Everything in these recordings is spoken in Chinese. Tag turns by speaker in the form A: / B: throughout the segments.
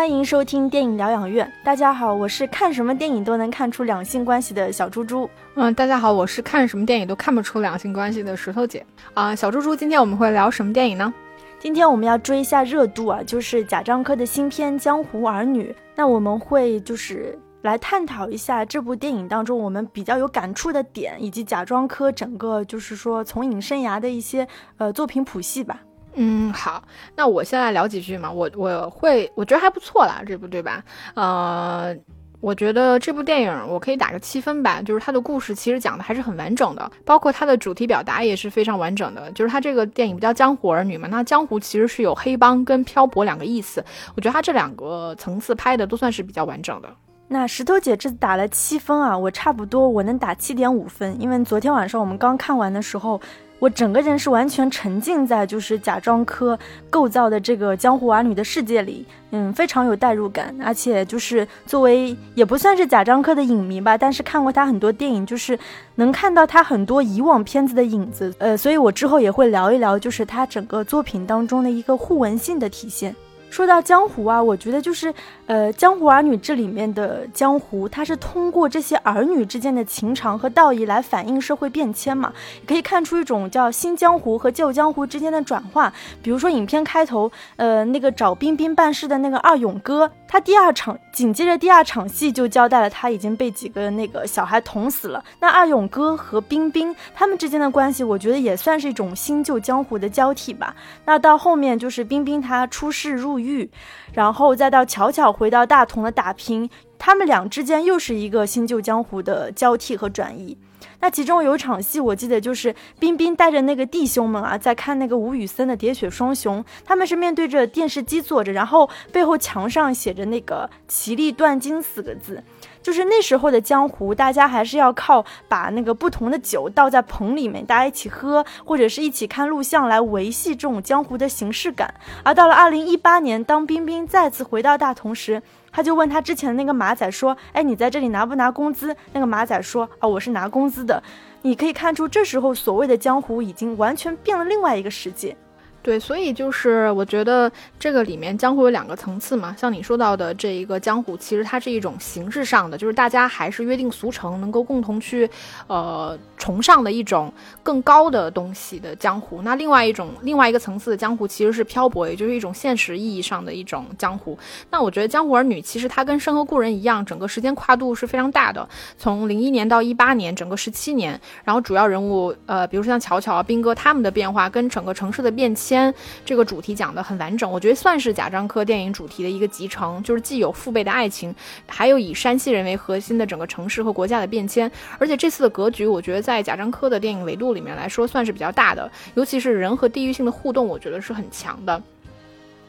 A: 欢迎收听电影疗养院。大家好，我是看什么电影都能看出两性关系的小猪猪。
B: 嗯，大家好，我是看什么电影都看不出两性关系的石头姐。啊，小猪猪，今天我们会聊什么电影呢？
A: 今天我们要追一下热度啊，就是贾樟柯的新片《江湖儿女》。那我们会就是来探讨一下这部电影当中我们比较有感触的点，以及贾樟柯整个就是说从影生涯的一些呃作品谱系吧。
B: 嗯，好，那我先来聊几句嘛。我我会，我觉得还不错啦，这部对吧？呃，我觉得这部电影我可以打个七分吧。就是它的故事其实讲的还是很完整的，包括它的主题表达也是非常完整的。就是它这个电影不叫《江湖儿女》嘛？那江湖其实是有黑帮跟漂泊两个意思。我觉得它这两个层次拍的都算是比较完整的。
A: 那石头姐这次打了七分啊，我差不多我能打七点五分，因为昨天晚上我们刚看完的时候。我整个人是完全沉浸在就是贾樟柯构造的这个江湖儿女的世界里，嗯，非常有代入感，而且就是作为也不算是贾樟柯的影迷吧，但是看过他很多电影，就是能看到他很多以往片子的影子，呃，所以我之后也会聊一聊，就是他整个作品当中的一个互文性的体现。说到江湖啊，我觉得就是，呃，江湖儿女这里面的江湖，它是通过这些儿女之间的情长和道义来反映社会变迁嘛，可以看出一种叫新江湖和旧江湖之间的转化。比如说影片开头，呃，那个找冰冰办事的那个二勇哥，他第二场紧接着第二场戏就交代了他已经被几个那个小孩捅死了。那二勇哥和冰冰他们之间的关系，我觉得也算是一种新旧江湖的交替吧。那到后面就是冰冰他出事入。狱，然后再到巧巧回到大同的打拼，他们俩之间又是一个新旧江湖的交替和转移。那其中有一场戏，我记得就是冰冰带着那个弟兄们啊，在看那个吴宇森的《喋血双雄》，他们是面对着电视机坐着，然后背后墙上写着那个“奇力断金”四个字。就是那时候的江湖，大家还是要靠把那个不同的酒倒在棚里面，大家一起喝，或者是一起看录像来维系这种江湖的形式感。而到了二零一八年，当冰冰再次回到大同时，他就问他之前的那个马仔说：“哎，你在这里拿不拿工资？”那个马仔说：“啊，我是拿工资的。”你可以看出，这时候所谓的江湖已经完全变了另外一个世界。
B: 对，所以就是我觉得这个里面江湖有两个层次嘛，像你说到的这一个江湖，其实它是一种形式上的，就是大家还是约定俗成，能够共同去，呃，崇尚的一种更高的东西的江湖。那另外一种另外一个层次的江湖，其实是漂泊，也就是一种现实意义上的一种江湖。那我觉得《江湖儿女》其实它跟《生和故人》一样，整个时间跨度是非常大的，从零一年到一八年，整个十七年。然后主要人物，呃，比如说像巧巧啊、斌哥他们的变化，跟整个城市的变迁。先这个主题讲的很完整，我觉得算是贾樟柯电影主题的一个集成，就是既有父辈的爱情，还有以山西人为核心的整个城市和国家的变迁。而且这次的格局，我觉得在贾樟柯的电影维度里面来说，算是比较大的，尤其是人和地域性的互动，我觉得是很强的。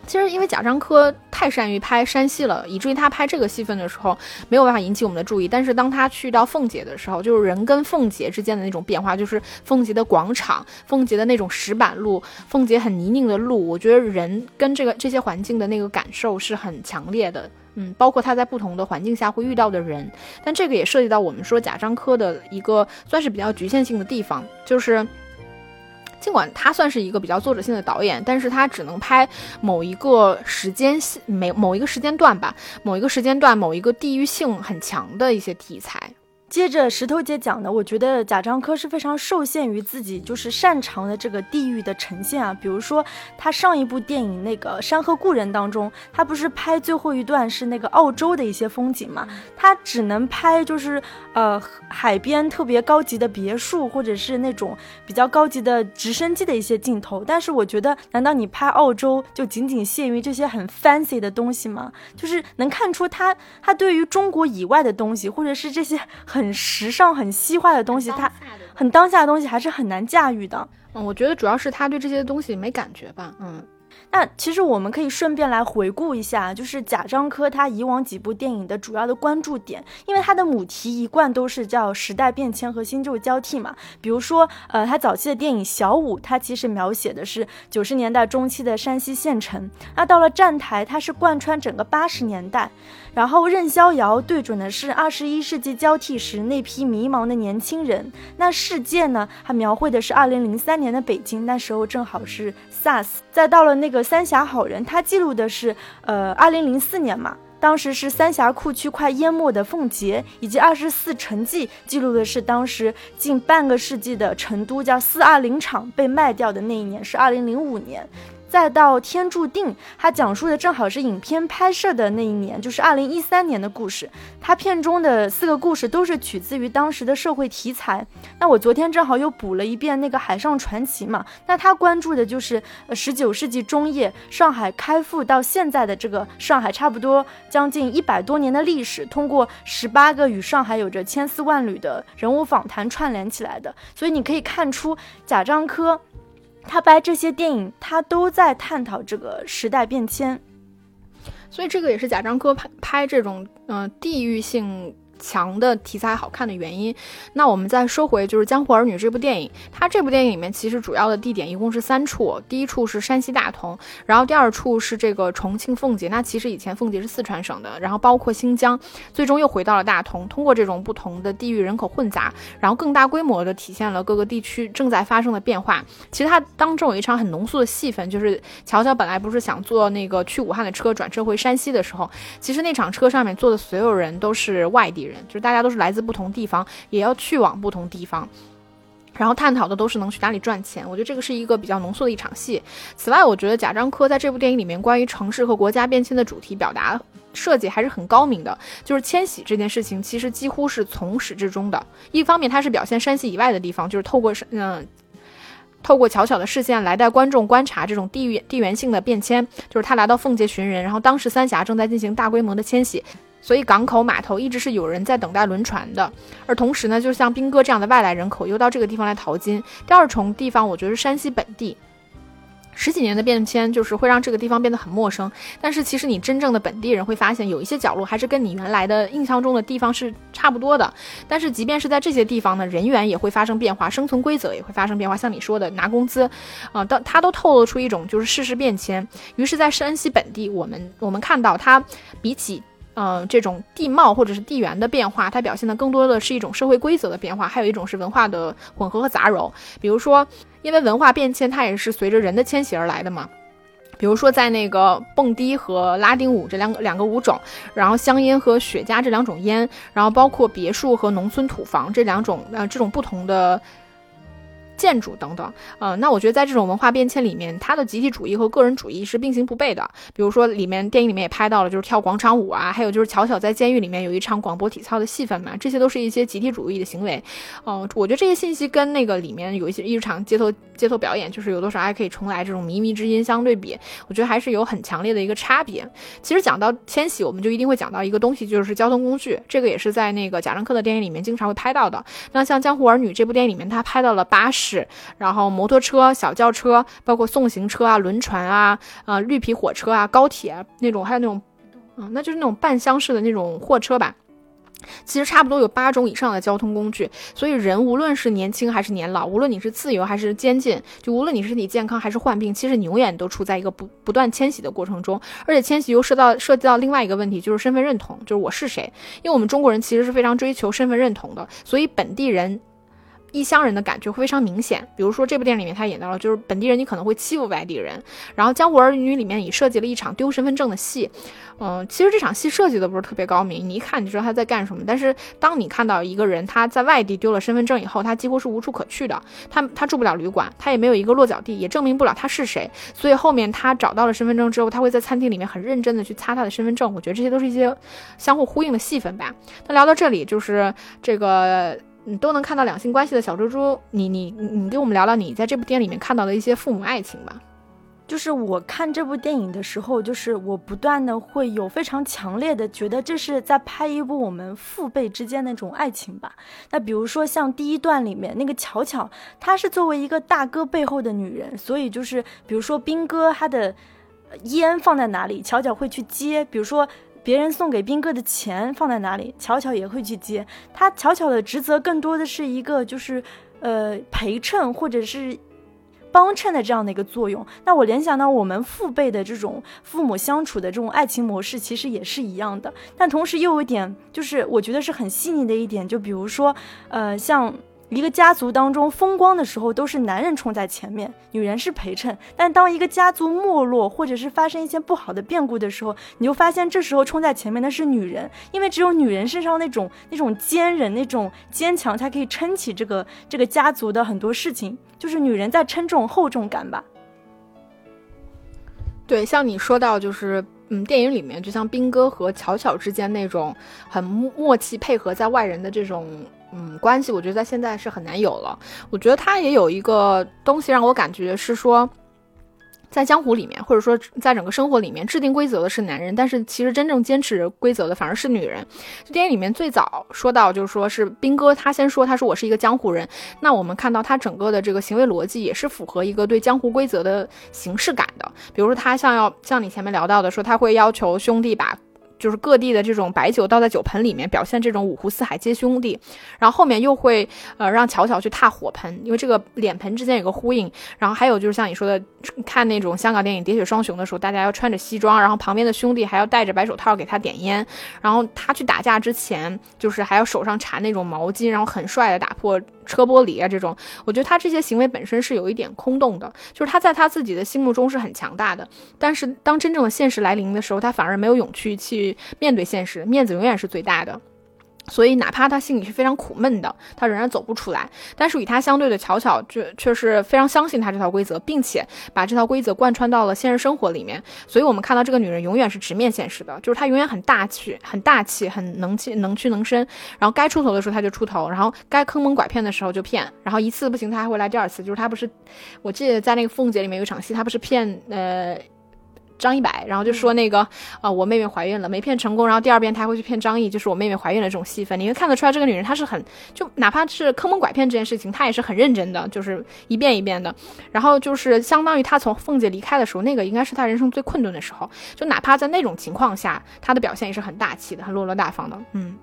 B: 其实，因为贾樟柯太善于拍山西了，以至于他拍这个戏份的时候没有办法引起我们的注意。但是，当他去到凤姐的时候，就是人跟凤姐之间的那种变化，就是凤姐的广场、凤姐的那种石板路、凤姐很泥泞的路，我觉得人跟这个这些环境的那个感受是很强烈的。嗯，包括他在不同的环境下会遇到的人，但这个也涉及到我们说贾樟柯的一个算是比较局限性的地方，就是。尽管他算是一个比较作者性的导演，但是他只能拍某一个时间每某一个时间段吧，某一个时间段某一个地域性很强的一些题材。
A: 接着石头姐讲的，我觉得贾樟柯是非常受限于自己就是擅长的这个地域的呈现啊。比如说他上一部电影那个《山河故人》当中，他不是拍最后一段是那个澳洲的一些风景嘛？他只能拍就是呃海边特别高级的别墅，或者是那种比较高级的直升机的一些镜头。但是我觉得，难道你拍澳洲就仅仅限于这些很 fancy 的东西吗？就是能看出他他对于中国以外的东西，或者是这些很。很时尚、很西化的东西，它很当下的东西还是很难驾驭的。
B: 嗯，我觉得主要是他对这些东西没感觉吧。嗯。
A: 那其实我们可以顺便来回顾一下，就是贾樟柯他以往几部电影的主要的关注点，因为他的母题一贯都是叫时代变迁和新旧交替嘛。比如说，呃，他早期的电影《小五》，他其实描写的是九十年代中期的山西县城。那到了《站台》，它是贯穿整个八十年代。然后《任逍遥》对准的是二十一世纪交替时那批迷茫的年轻人。那《世界》呢，它描绘的是二零零三年的北京，那时候正好是 SARS。再到了。那个《三峡好人》，它记录的是呃二零零四年嘛。当时是三峡库区快淹没的奉节，以及二十四城记记录的是当时近半个世纪的成都叫四二零厂被卖掉的那一年是二零零五年。再到天注定，它讲述的正好是影片拍摄的那一年，就是二零一三年的故事。它片中的四个故事都是取自于当时的社会题材。那我昨天正好又补了一遍那个《海上传奇》嘛，那他关注的就是十九世纪中叶上海开埠到现在的这个上海，差不多将近一百多年的历史，通过十八个与上海有着千丝万缕的人物访谈串联起来的。所以你可以看出贾樟柯。他拍这些电影，他都在探讨这个时代变迁，
B: 所以这个也是贾樟柯拍拍这种嗯地域性。强的题材好看的原因，那我们再说回就是《江湖儿女》这部电影，它这部电影里面其实主要的地点一共是三处，第一处是山西大同，然后第二处是这个重庆奉节，那其实以前奉节是四川省的，然后包括新疆，最终又回到了大同。通过这种不同的地域人口混杂，然后更大规模的体现了各个地区正在发生的变化。其实它当中有一场很浓缩的戏份，就是乔乔本来不是想坐那个去武汉的车转车回山西的时候，其实那场车上面坐的所有人都是外地人。就是大家都是来自不同地方，也要去往不同地方，然后探讨的都是能去哪里赚钱。我觉得这个是一个比较浓缩的一场戏。此外，我觉得贾樟柯在这部电影里面关于城市和国家变迁的主题表达设计还是很高明的。就是迁徙这件事情，其实几乎是从始至终的。一方面，它是表现山西以外的地方，就是透过嗯，透过巧巧的视线来带观众观察这种地域地缘性的变迁。就是他来到奉节寻人，然后当时三峡正在进行大规模的迁徙。所以港口码头一直是有人在等待轮船的，而同时呢，就像兵哥这样的外来人口又到这个地方来淘金。第二重地方，我觉得是山西本地，十几年的变迁就是会让这个地方变得很陌生。但是其实你真正的本地人会发现，有一些角落还是跟你原来的印象中的地方是差不多的。但是即便是在这些地方呢，人员也会发生变化，生存规则也会发生变化。像你说的拿工资，啊，当它都透露出一种就是世事变迁。于是，在山西本地，我们我们看到它比起。嗯，这种地貌或者是地缘的变化，它表现的更多的是一种社会规则的变化，还有一种是文化的混合和杂糅。比如说，因为文化变迁，它也是随着人的迁徙而来的嘛。比如说，在那个蹦迪和拉丁舞这两个两个舞种，然后香烟和雪茄这两种烟，然后包括别墅和农村土房这两种呃这种不同的。建筑等等，呃，那我觉得在这种文化变迁里面，它的集体主义和个人主义是并行不悖的。比如说，里面电影里面也拍到了，就是跳广场舞啊，还有就是巧巧在监狱里面有一场广播体操的戏份嘛，这些都是一些集体主义的行为。嗯，我觉得这些信息跟那个里面有一些一场街头街头表演，就是有多少爱可以重来这种靡靡之音相对比，我觉得还是有很强烈的一个差别。其实讲到迁徙，我们就一定会讲到一个东西，就是交通工具，这个也是在那个贾樟柯的电影里面经常会拍到的。那像《江湖儿女》这部电影里面，他拍到了巴士。是，然后摩托车、小轿车，包括送行车啊、轮船啊、呃绿皮火车啊、高铁那种，还有那种，嗯，那就是那种半厢式的那种货车吧。其实差不多有八种以上的交通工具，所以人无论是年轻还是年老，无论你是自由还是监禁，就无论你身体健康还是患病，其实你永远都处在一个不不断迁徙的过程中。而且迁徙又涉到涉及到另外一个问题，就是身份认同，就是我是谁。因为我们中国人其实是非常追求身份认同的，所以本地人。异乡人的感觉会非常明显，比如说这部电影里面他演到了，就是本地人你可能会欺负外地人，然后《江湖儿女》里面也设计了一场丢身份证的戏，嗯，其实这场戏设计的不是特别高明，你一看你就知道他在干什么，但是当你看到一个人他在外地丢了身份证以后，他几乎是无处可去的，他他住不了旅馆，他也没有一个落脚地，也证明不了他是谁，所以后面他找到了身份证之后，他会在餐厅里面很认真的去擦他的身份证，我觉得这些都是一些相互呼应的戏份吧。那聊到这里，就是这个。你都能看到两性关系的小猪猪，你你你给我们聊聊你在这部电影里面看到的一些父母爱情吧。
A: 就是我看这部电影的时候，就是我不断的会有非常强烈的觉得这是在拍一部我们父辈之间那种爱情吧。那比如说像第一段里面那个巧巧，她是作为一个大哥背后的女人，所以就是比如说兵哥他的烟放在哪里，巧巧会去接，比如说。别人送给斌哥的钱放在哪里，巧巧也会去接。他巧巧的职责更多的是一个，就是呃陪衬或者是帮衬的这样的一个作用。那我联想到我们父辈的这种父母相处的这种爱情模式，其实也是一样的。但同时又有一点，就是我觉得是很细腻的一点，就比如说，呃，像一个家族当中风光的时候，都是男人冲在前面，女人是陪衬。但当一个家族没落，或者是发生一些不好的变故的时候，你就发现这时候冲在前面的是女人，因为只有女人身上那种那种坚韧、那种坚强，才可以撑起这个这个家族的很多事情。就是女人在撑这种厚重感吧。
B: 对，像你说到，就是嗯，电影里面就像兵哥和巧巧之间那种很默契配合在外人的这种嗯关系，我觉得在现在是很难有了。我觉得他也有一个东西让我感觉是说。在江湖里面，或者说在整个生活里面，制定规则的是男人，但是其实真正坚持规则的反而是女人。电影里面最早说到，就是说是兵哥他先说，他说我是一个江湖人。那我们看到他整个的这个行为逻辑也是符合一个对江湖规则的形式感的。比如说他像要像你前面聊到的，说他会要求兄弟把。就是各地的这种白酒倒在酒盆里面，表现这种五湖四海皆兄弟。然后后面又会呃让巧巧去踏火盆，因为这个脸盆之间有个呼应。然后还有就是像你说的，看那种香港电影《喋血双雄》的时候，大家要穿着西装，然后旁边的兄弟还要戴着白手套给他点烟。然后他去打架之前，就是还要手上缠那种毛巾，然后很帅的打破。车玻璃啊，这种，我觉得他这些行为本身是有一点空洞的，就是他在他自己的心目中是很强大的，但是当真正的现实来临的时候，他反而没有勇气去面对现实，面子永远是最大的。所以，哪怕他心里是非常苦闷的，他仍然走不出来。但是与他相对的巧巧，却却是非常相信他这套规则，并且把这套规则贯穿到了现实生活里面。所以我们看到这个女人永远是直面现实的，就是她永远很大气、很大气、很能气、能屈能伸。然后该出头的时候她就出头，然后该坑蒙拐骗的时候就骗。然后一次不行，她还会来第二次。就是她不是，我记得在那个凤姐里面有一场戏，她不是骗呃。张一百，然后就说那个啊，我妹妹怀孕了，没骗成功。然后第二遍他会去骗张译，就是我妹妹怀孕了这种戏份，你会看得出来，这个女人她是很就哪怕是坑蒙拐骗这件事情，她也是很认真的，就是一遍一遍的。然后就是相当于她从凤姐离开的时候，那个应该是她人生最困顿的时候，就哪怕在那种情况下，她的表现也是很大气的，很落落大方的，嗯。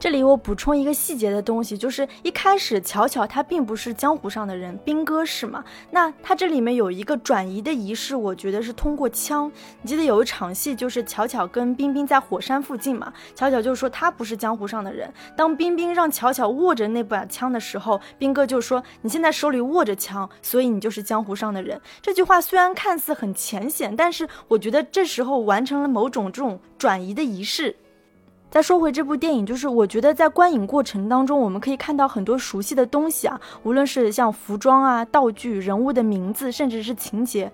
A: 这里我补充一个细节的东西，就是一开始巧巧她并不是江湖上的人，兵哥是嘛？那他这里面有一个转移的仪式，我觉得是通过枪。你记得有一场戏，就是巧巧跟冰冰在火山附近嘛？巧巧就说他不是江湖上的人。当冰冰让巧巧握着那把枪的时候，兵哥就说你现在手里握着枪，所以你就是江湖上的人。这句话虽然看似很浅显，但是我觉得这时候完成了某种这种转移的仪式。再说回这部电影，就是我觉得在观影过程当中，我们可以看到很多熟悉的东西啊，无论是像服装啊、道具、人物的名字，甚至是情节。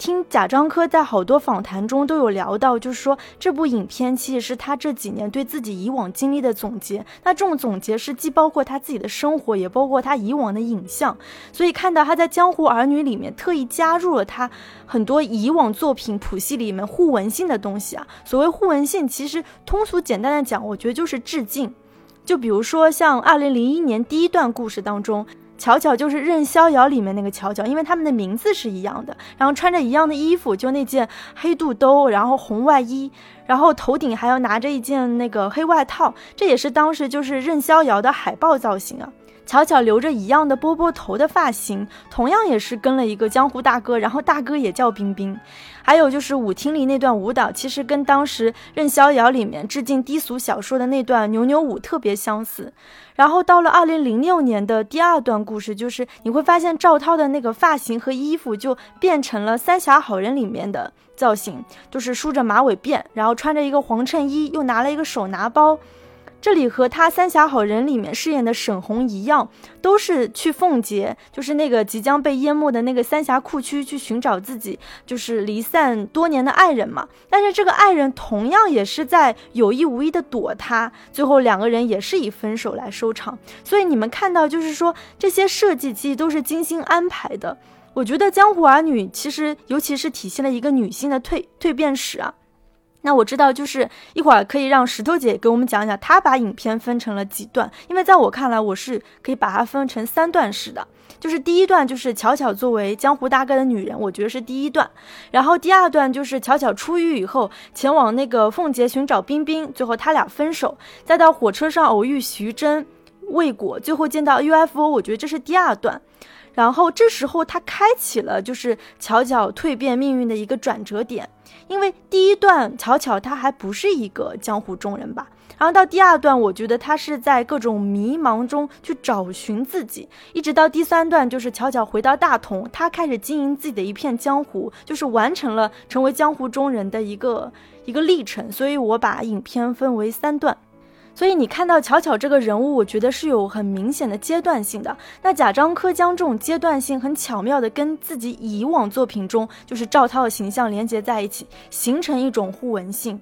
A: 听贾樟柯在好多访谈中都有聊到，就是说这部影片其实是他这几年对自己以往经历的总结。那这种总结是既包括他自己的生活，也包括他以往的影像。所以看到他在《江湖儿女》里面特意加入了他很多以往作品谱系里面互文性的东西啊。所谓互文性，其实通俗简单的讲，我觉得就是致敬。就比如说像二零零一年第一段故事当中。巧巧就是任逍遥里面那个巧巧，因为他们的名字是一样的，然后穿着一样的衣服，就那件黑肚兜，然后红外衣，然后头顶还要拿着一件那个黑外套，这也是当时就是任逍遥的海报造型啊。巧巧留着一样的波波头的发型，同样也是跟了一个江湖大哥，然后大哥也叫冰冰。还有就是舞厅里那段舞蹈，其实跟当时任逍遥里面致敬低俗小说的那段扭扭舞特别相似。然后到了二零零六年的第二段故事，就是你会发现赵涛的那个发型和衣服就变成了《三峡好人》里面的造型，就是梳着马尾辫，然后穿着一个黄衬衣，又拿了一个手拿包。这里和他《三峡好人》里面饰演的沈红一样，都是去奉节，就是那个即将被淹没的那个三峡库区去寻找自己就是离散多年的爱人嘛。但是这个爱人同样也是在有意无意的躲他，最后两个人也是以分手来收场。所以你们看到，就是说这些设计其实都是精心安排的。我觉得《江湖儿女》其实尤其是体现了一个女性的蜕蜕变史啊。那我知道，就是一会儿可以让石头姐给我们讲讲，她把影片分成了几段。因为在我看来，我是可以把它分成三段式的。就是第一段就是巧巧作为江湖大哥的女人，我觉得是第一段。然后第二段就是巧巧出狱以后，前往那个凤节寻找冰冰，最后他俩分手，再到火车上偶遇徐峥，未果，最后见到 UFO，我觉得这是第二段。然后这时候他开启了就是巧巧蜕变命运的一个转折点。因为第一段巧巧她还不是一个江湖中人吧，然后到第二段，我觉得他是在各种迷茫中去找寻自己，一直到第三段，就是巧巧回到大同，他开始经营自己的一片江湖，就是完成了成为江湖中人的一个一个历程。所以我把影片分为三段。所以你看到巧巧这个人物，我觉得是有很明显的阶段性的。那贾樟柯将这种阶段性很巧妙的跟自己以往作品中就是赵涛的形象连接在一起，形成一种互文性。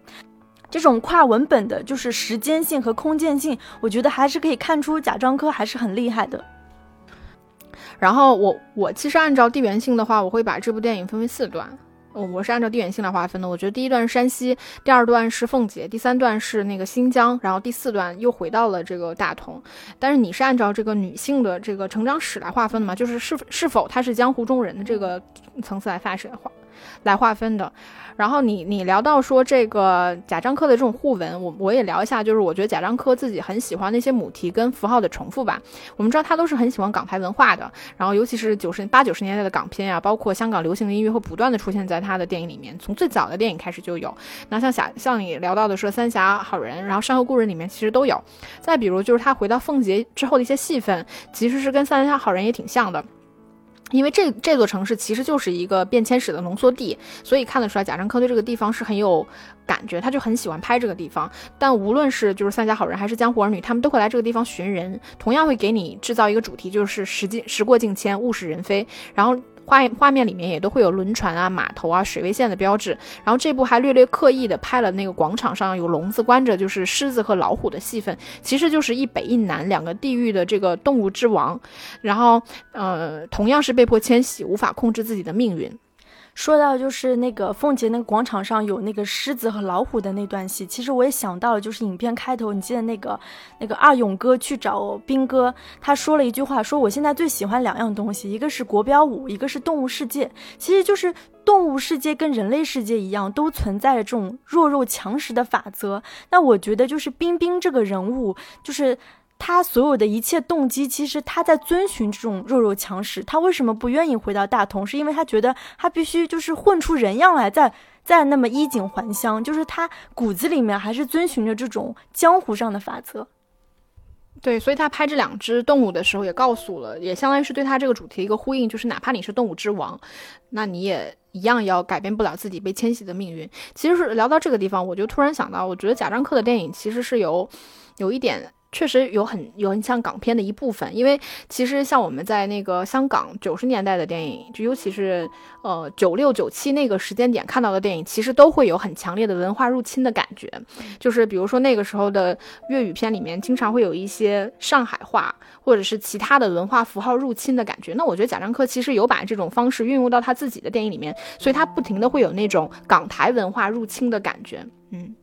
A: 这种跨文本的，就是时间性和空间性，我觉得还是可以看出贾樟柯还是很厉害的。
B: 然后我我其实按照地缘性的话，我会把这部电影分为四段。我是按照地缘性来划分的。我觉得第一段是山西，第二段是奉节，第三段是那个新疆，然后第四段又回到了这个大同。但是你是按照这个女性的这个成长史来划分的吗？就是是是否她是江湖中人的这个层次来发生划来划分的。然后你你聊到说这个贾樟柯的这种互文，我我也聊一下，就是我觉得贾樟柯自己很喜欢那些母题跟符号的重复吧。我们知道他都是很喜欢港台文化的，然后尤其是九十八九十年代的港片啊，包括香港流行的音乐会不断的出现在他的电影里面，从最早的电影开始就有。那像侠像你聊到的说三峡好人，然后山河故人里面其实都有。再比如就是他回到奉节之后的一些戏份，其实是跟三峡好人也挺像的。因为这这座城市其实就是一个变迁史的浓缩地，所以看得出来贾樟柯对这个地方是很有感觉，他就很喜欢拍这个地方。但无论是就是三峡好人还是江湖儿女，他们都会来这个地方寻人，同样会给你制造一个主题，就是时近时过境迁，物是人非，然后。画画面里面也都会有轮船啊、码头啊、水位线的标志，然后这部还略略刻意的拍了那个广场上有笼子关着，就是狮子和老虎的戏份，其实就是一北一南两个地域的这个动物之王，然后呃，同样是被迫迁徙，无法控制自己的命运。
A: 说到就是那个凤姐那个广场上有那个狮子和老虎的那段戏，其实我也想到了，就是影片开头，你记得那个那个二勇哥去找兵哥，他说了一句话，说我现在最喜欢两样东西，一个是国标舞，一个是动物世界。其实就是动物世界跟人类世界一样，都存在着这种弱肉强食的法则。那我觉得就是冰冰这个人物，就是。他所有的一切动机，其实他在遵循这种弱肉强食。他为什么不愿意回到大同？是因为他觉得他必须就是混出人样来，再再那么衣锦还乡。就是他骨子里面还是遵循着这种江湖上的法则。
B: 对，所以他拍这两只动物的时候，也告诉了，也相当于是对他这个主题一个呼应，就是哪怕你是动物之王，那你也一样要改变不了自己被迁徙的命运。其实是聊到这个地方，我就突然想到，我觉得贾樟柯的电影其实是有有一点。确实有很有很像港片的一部分，因为其实像我们在那个香港九十年代的电影，就尤其是呃九六九七那个时间点看到的电影，其实都会有很强烈的文化入侵的感觉。就是比如说那个时候的粤语片里面，经常会有一些上海话或者是其他的文化符号入侵的感觉。那我觉得贾樟柯其实有把这种方式运用到他自己的电影里面，所以他不停的会有那种港台文化入侵的感觉。嗯。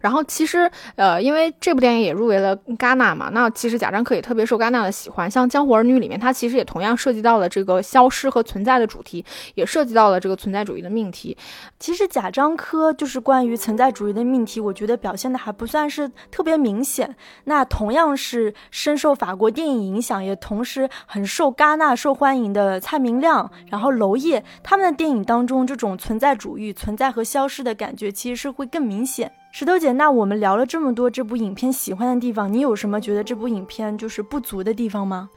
B: 然后其实，呃，因为这部电影也入围了戛纳嘛，那其实贾樟柯也特别受戛纳的喜欢。像《江湖儿女》里面，他其实也同样涉及到了这个消失和存在的主题，也涉及到了这个存在主义的命题。
A: 其实贾樟柯就是关于存在主义的命题，我觉得表现的还不算是特别明显。那同样是深受法国电影影响，也同时很受戛纳受欢迎的蔡明亮，然后娄烨他们的电影当中，这种存在主义、存在和消失的感觉，其实是会更明显。石头姐，那我们聊了这么多这部影片喜欢的地方，你有什么觉得这部影片就是不足的地方吗？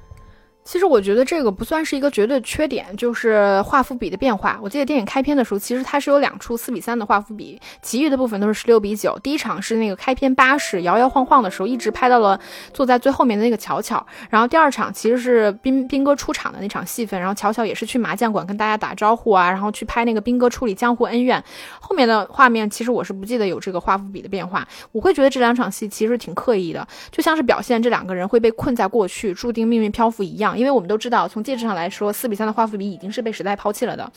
B: 其实我觉得这个不算是一个绝对缺点，就是画幅比的变化。我记得电影开篇的时候，其实它是有两处四比三的画幅比，其余的部分都是十六比九。第一场是那个开篇巴士摇摇晃晃的时候，一直拍到了坐在最后面的那个巧巧。然后第二场其实是斌斌哥出场的那场戏份，然后巧巧也是去麻将馆跟大家打招呼啊，然后去拍那个斌哥处理江湖恩怨。后面的画面其实我是不记得有这个画幅比的变化。我会觉得这两场戏其实挺刻意的，就像是表现这两个人会被困在过去，注定命运漂浮一样。因为我们都知道，从介质上来说，四比三的画幅比已经是被时代抛弃了的。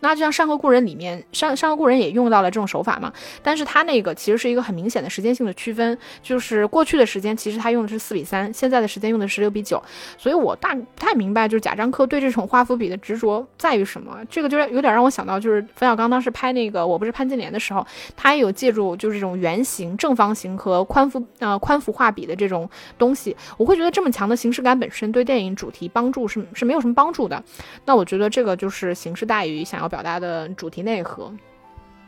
B: 那就像《山河故人》里面，《山山河故人》也用到了这种手法嘛？但是它那个其实是一个很明显的时间性的区分，就是过去的时间其实它用的是四比三，现在的时间用的是六比九。所以我大不太明白，就是贾樟柯对这种画幅比的执着在于什么？这个就是有点让我想到，就是冯小刚当时拍那个《我不是潘金莲》的时候，他也有借助就是这种圆形、正方形和宽幅呃宽幅画笔的这种东西。我会觉得这么强的形式感本身对电影主题帮助。是是没有什么帮助的，那我觉得这个就是形式大于想要表达的主题内核。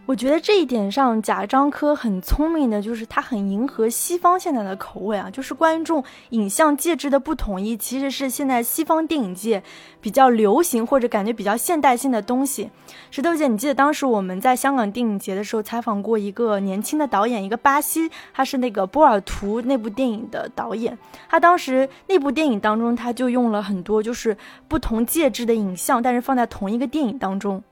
A: 我觉得这一点上，贾樟柯很聪明的，就是他很迎合西方现在的口味啊。就是关于这种影像介质的不统一，其实是现在西方电影界比较流行或者感觉比较现代性的东西。石头姐，你记得当时我们在香港电影节的时候采访过一个年轻的导演，一个巴西，他是那个波尔图那部电影的导演。他当时那部电影当中，他就用了很多就是不同介质的影像，但是放在同一个电影当中。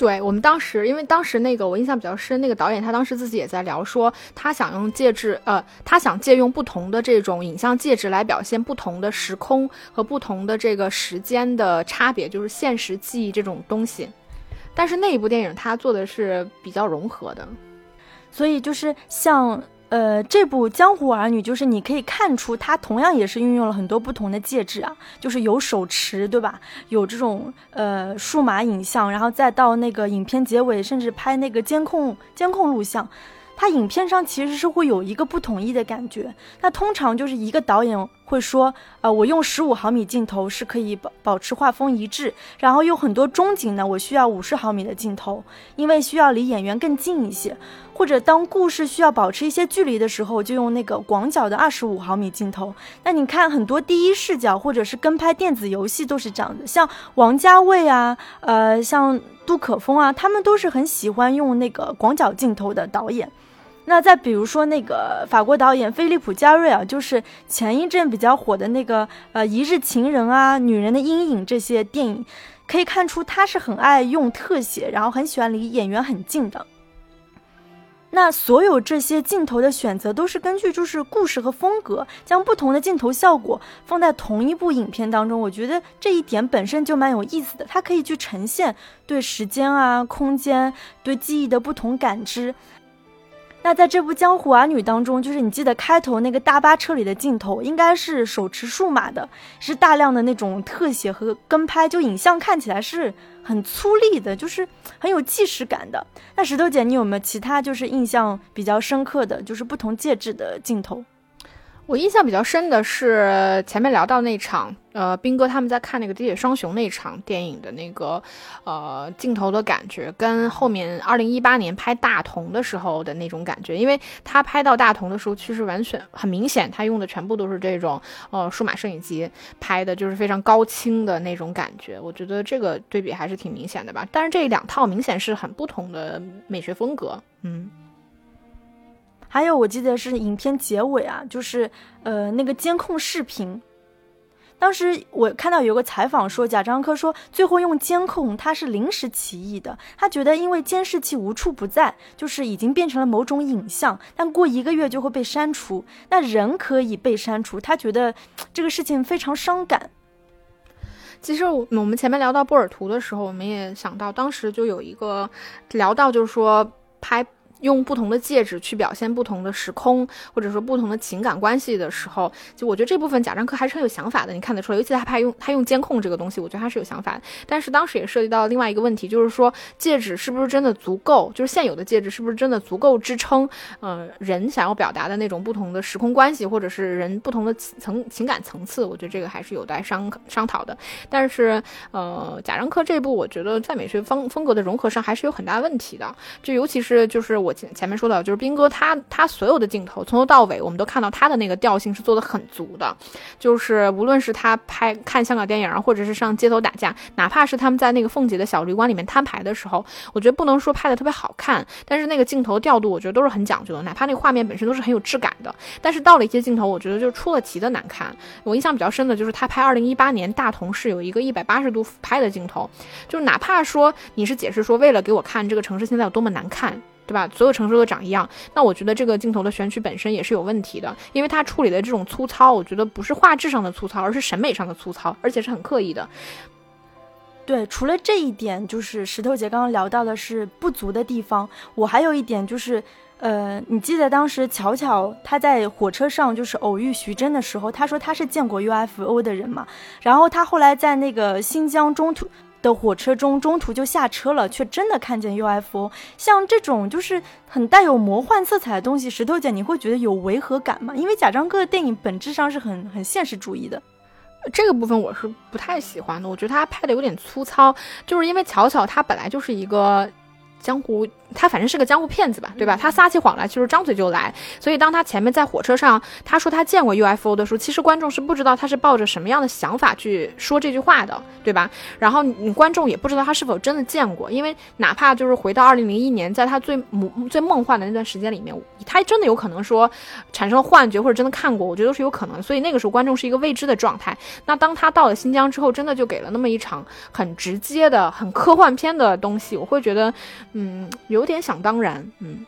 B: 对我们当时，因为当时那个我印象比较深，那个导演他当时自己也在聊，说他想用介质，呃，他想借用不同的这种影像介质来表现不同的时空和不同的这个时间的差别，就是现实记忆这种东西。但是那一部电影他做的是比较融合的，
A: 所以就是像。呃，这部《江湖儿女》就是你可以看出，它同样也是运用了很多不同的介质啊，就是有手持，对吧？有这种呃数码影像，然后再到那个影片结尾，甚至拍那个监控监控录像。它影片上其实是会有一个不统一的感觉，那通常就是一个导演会说，呃，我用十五毫米镜头是可以保保持画风一致，然后有很多中景呢，我需要五十毫米的镜头，因为需要离演员更近一些，或者当故事需要保持一些距离的时候，就用那个广角的二十五毫米镜头。那你看很多第一视角或者是跟拍电子游戏都是这样的，像王家卫啊，呃，像杜可风啊，他们都是很喜欢用那个广角镜头的导演。那再比如说那个法国导演菲利普·加瑞尔，就是前一阵比较火的那个呃《一日情人》啊，《女人的阴影》这些电影，可以看出他是很爱用特写，然后很喜欢离演员很近的。那所有这些镜头的选择都是根据就是故事和风格，将不同的镜头效果放在同一部影片当中。我觉得这一点本身就蛮有意思的，它可以去呈现对时间啊、空间、对记忆的不同感知。那在这部《江湖儿女》当中，就是你记得开头那个大巴车里的镜头，应该是手持数码的，是大量的那种特写和跟拍，就影像看起来是很粗粝的，就是很有纪实感的。那石头姐，你有没有其他就是印象比较深刻的就是不同介质的镜头？
B: 我印象比较深的是前面聊到那场，呃，兵哥他们在看那个《喋血双雄》那场电影的那个，呃，镜头的感觉，跟后面二零一八年拍大同的时候的那种感觉，因为他拍到大同的时候，其实完全很明显，他用的全部都是这种，呃，数码摄影机拍的，就是非常高清的那种感觉。我觉得这个对比还是挺明显的吧。但是这两套明显是很不同的美学风格，嗯。
A: 还有，我记得是影片结尾啊，就是呃那个监控视频。当时我看到有个采访说，贾樟柯说最后用监控他是临时起意的，他觉得因为监视器无处不在，就是已经变成了某种影像，但过一个月就会被删除。那人可以被删除，他觉得这个事情非常伤感。
B: 其实我们前面聊到波尔图的时候，我们也想到，当时就有一个聊到，就是说拍。用不同的介质去表现不同的时空，或者说不同的情感关系的时候，就我觉得这部分贾樟柯还是很有想法的。你看得出来，尤其他拍用他用监控这个东西，我觉得他是有想法。但是当时也涉及到另外一个问题，就是说戒指是不是真的足够？就是现有的戒指是不是真的足够支撑？呃，人想要表达的那种不同的时空关系，或者是人不同的层情感层次，我觉得这个还是有待商商讨的。但是呃，贾樟柯这部，我觉得在美学风风格的融合上还是有很大问题的。就尤其是就是我。前前面说到，就是斌哥他他所有的镜头从头到尾，我们都看到他的那个调性是做的很足的，就是无论是他拍看香港电影，或者是上街头打架，哪怕是他们在那个凤姐的小旅馆里面摊牌的时候，我觉得不能说拍的特别好看，但是那个镜头调度，我觉得都是很讲究的，哪怕那个画面本身都是很有质感的。但是到了一些镜头，我觉得就出了奇的难看。我印象比较深的就是他拍二零一八年大同市有一个一百八十度俯拍的镜头，就是哪怕说你是解释说为了给我看这个城市现在有多么难看。对吧？所有城市都长一样，那我觉得这个镜头的选取本身也是有问题的，因为它处理的这种粗糙，我觉得不是画质上的粗糙，而是审美上的粗糙，而且是很刻意的。
A: 对，除了这一点，就是石头姐刚刚聊到的是不足的地方。我还有一点就是，呃，你记得当时巧巧他在火车上就是偶遇徐峥的时候，他说他是见过 UFO 的人嘛，然后他后来在那个新疆中途。的火车中中途就下车了，却真的看见 UFO。像这种就是很带有魔幻色彩的东西，石头姐你会觉得有违和感吗？因为贾樟柯的电影本质上是很很现实主义的，
B: 这个部分我是不太喜欢的。我觉得他拍的有点粗糙，就是因为巧巧他本来就是一个。江湖，他反正是个江湖骗子吧，对吧？他撒起谎来就是张嘴就来。所以当他前面在火车上他说他见过 UFO 的时候，其实观众是不知道他是抱着什么样的想法去说这句话的，对吧？然后你观众也不知道他是否真的见过，因为哪怕就是回到二零零一年，在他最梦最梦幻的那段时间里面，他真的有可能说产生了幻觉或者真的看过，我觉得都是有可能。所以那个时候观众是一个未知的状态。那当他到了新疆之后，真的就给了那么一场很直接的、很科幻片的东西，我会觉得。嗯，有点想当然。嗯，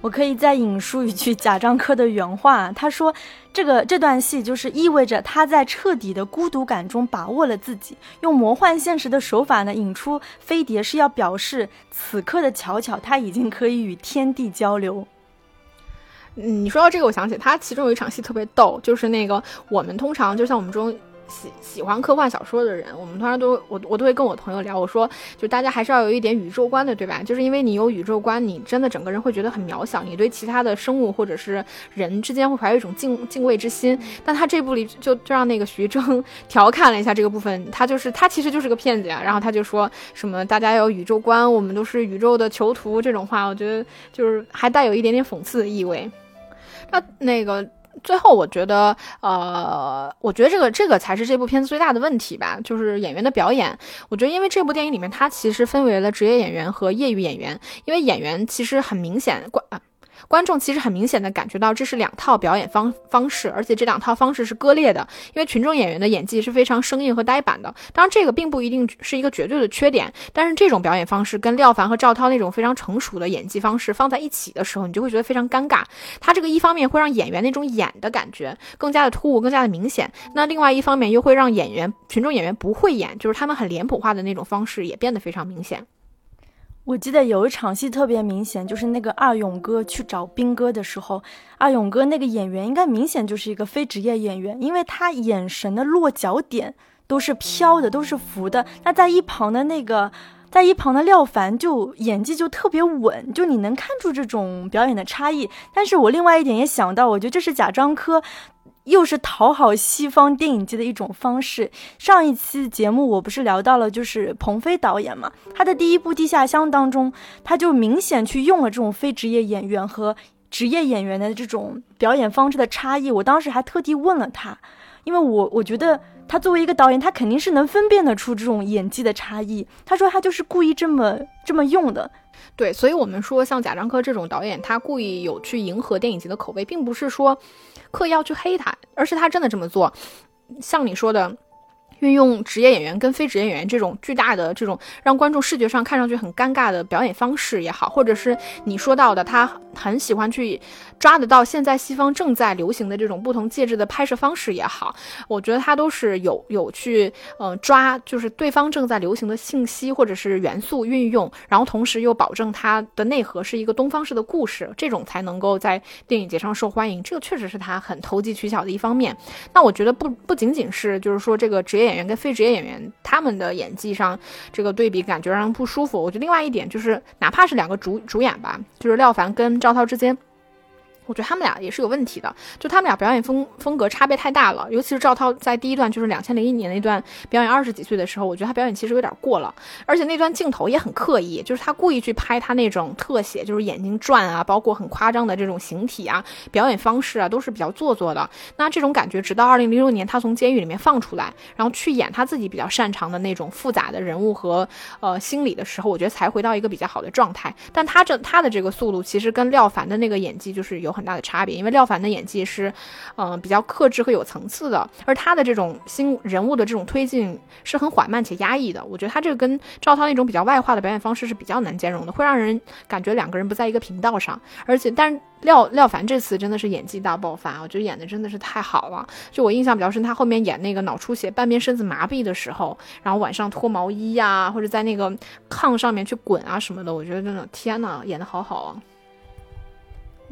A: 我可以再引述一句贾樟柯的原话，他说：“这个这段戏就是意味着他在彻底的孤独感中把握了自己，用魔幻现实的手法呢引出飞碟，是要表示此刻的巧巧他已经可以与天地交流。”
B: 嗯，你说到这个，我想起他其中有一场戏特别逗，就是那个我们通常就像我们中。喜喜欢科幻小说的人，我们通常都我我都会跟我朋友聊，我说就大家还是要有一点宇宙观的，对吧？就是因为你有宇宙观，你真的整个人会觉得很渺小，你对其他的生物或者是人之间会怀有一种敬敬畏之心。但他这部里就就让那个徐峥调侃了一下这个部分，他就是他其实就是个骗子呀。然后他就说什么大家要有宇宙观，我们都是宇宙的囚徒这种话，我觉得就是还带有一点点讽刺的意味。那那个。最后，我觉得，呃，我觉得这个这个才是这部片子最大的问题吧，就是演员的表演。我觉得，因为这部电影里面，它其实分为了职业演员和业余演员，因为演员其实很明显关。观众其实很明显的感觉到这是两套表演方方式，而且这两套方式是割裂的。因为群众演员的演技是非常生硬和呆板的，当然这个并不一定是一个绝对的缺点。但是这种表演方式跟廖凡和赵涛那种非常成熟的演技方式放在一起的时候，你就会觉得非常尴尬。他这个一方面会让演员那种演的感觉更加的突兀，更加的明显；那另外一方面又会让演员群众演员不会演，就是他们很脸谱化的那种方式也变得非常明显。
A: 我记得有一场戏特别明显，就是那个二勇哥去找兵哥的时候，二勇哥那个演员应该明显就是一个非职业演员，因为他眼神的落脚点都是飘的，都是浮的。那在一旁的那个，在一旁的廖凡就演技就特别稳，就你能看出这种表演的差异。但是我另外一点也想到，我觉得这是贾樟柯。又是讨好西方电影界的一种方式。上一期节目我不是聊到了，就是鹏飞导演嘛，他的第一部《地下乡》当中，他就明显去用了这种非职业演员和职业演员的这种表演方式的差异。我当时还特地问了他，因为我我觉得他作为一个导演，他肯定是能分辨得出这种演技的差异。他说他就是故意这么这么用的。
B: 对，所以我们说像贾樟柯这种导演，他故意有去迎合电影节的口味，并不是说。刻意要去黑他，而是他真的这么做，像你说的。运用职业演员跟非职业演员这种巨大的这种让观众视觉上看上去很尴尬的表演方式也好，或者是你说到的他很喜欢去抓得到现在西方正在流行的这种不同介质的拍摄方式也好，我觉得他都是有有去嗯抓就是对方正在流行的信息或者是元素运用，然后同时又保证它的内核是一个东方式的故事，这种才能够在电影节上受欢迎。这个确实是他很投机取巧的一方面。那我觉得不不仅仅是就是说这个职业。演员跟非职业演员，他们的演技上这个对比感觉让人不舒服。我觉得另外一点就是，哪怕是两个主主演吧，就是廖凡跟赵涛之间。我觉得他们俩也是有问题的，就他们俩表演风风格差别太大了，尤其是赵涛在第一段，就是两千零一年那段表演二十几岁的时候，我觉得他表演其实有点过了，而且那段镜头也很刻意，就是他故意去拍他那种特写，就是眼睛转啊，包括很夸张的这种形体啊，表演方式啊，都是比较做作的。那这种感觉，直到二零零六年他从监狱里面放出来，然后去演他自己比较擅长的那种复杂的人物和呃心理的时候，我觉得才回到一个比较好的状态。但他这他的这个速度，其实跟廖凡的那个演技就是有。很很大的差别，因为廖凡的演技是，嗯，比较克制和有层次的，而他的这种新人物的这种推进是很缓慢且压抑的。我觉得他这个跟赵涛那种比较外化的表演方式是比较难兼容的，会让人感觉两个人不在一个频道上。而且，但是廖廖凡这次真的是演技大爆发，我觉得演的真的是太好了。就我印象比较深，他后面演那个脑出血、半边身子麻痹的时候，然后晚上脱毛衣呀，或者在那个炕上面去滚啊什么的，我觉得真的天呐，演的好好啊。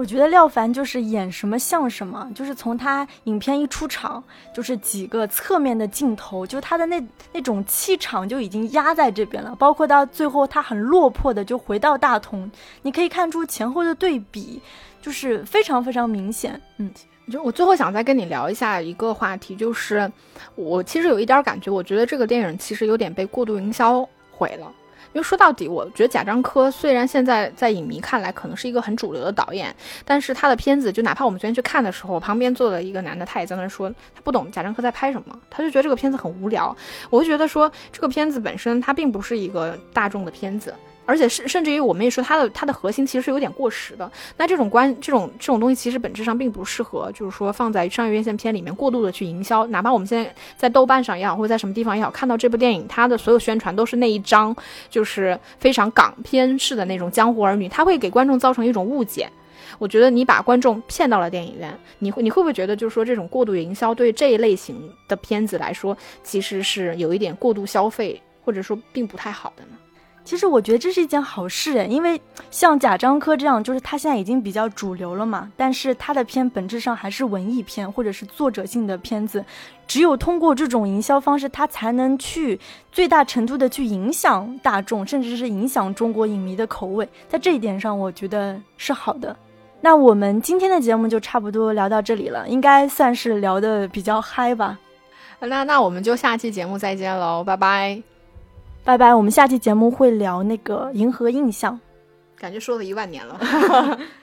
A: 我觉得廖凡就是演什么像什么，就是从他影片一出场，就是几个侧面的镜头，就他的那那种气场就已经压在这边了。包括到最后他很落魄的就回到大同，你可以看出前后的对比，就是非常非常明显。嗯，
B: 就我最后想再跟你聊一下一个话题，就是我其实有一点感觉，我觉得这个电影其实有点被过度营销毁了。因为说到底，我觉得贾樟柯虽然现在在影迷看来可能是一个很主流的导演，但是他的片子，就哪怕我们昨天去看的时候，旁边坐的一个男的，他也在那说他不懂贾樟柯在拍什么，他就觉得这个片子很无聊。我就觉得说这个片子本身它并不是一个大众的片子。而且甚甚至于我们也说它的它的核心其实是有点过时的。那这种关这种这种东西其实本质上并不适合，就是说放在商业院线片里面过度的去营销。哪怕我们现在在豆瓣上也好，或者在什么地方也好，看到这部电影，它的所有宣传都是那一张就是非常港片式的那种江湖儿女，它会给观众造成一种误解。我觉得你把观众骗到了电影院，你会你会不会觉得就是说这种过度营销对这一类型的片子来说，其实是有一点过度消费，或者说并不太好的呢？
A: 其实我觉得这是一件好事，因为像贾樟柯这样，就是他现在已经比较主流了嘛。但是他的片本质上还是文艺片或者是作者性的片子，只有通过这种营销方式，他才能去最大程度的去影响大众，甚至是影响中国影迷的口味。在这一点上，我觉得是好的。那我们今天的节目就差不多聊到这里了，应该算是聊的比较嗨吧。
B: 那那我们就下期节目再见喽，拜拜。
A: 拜拜，我们下期节目会聊那个银河印象，
B: 感觉说了一万年了。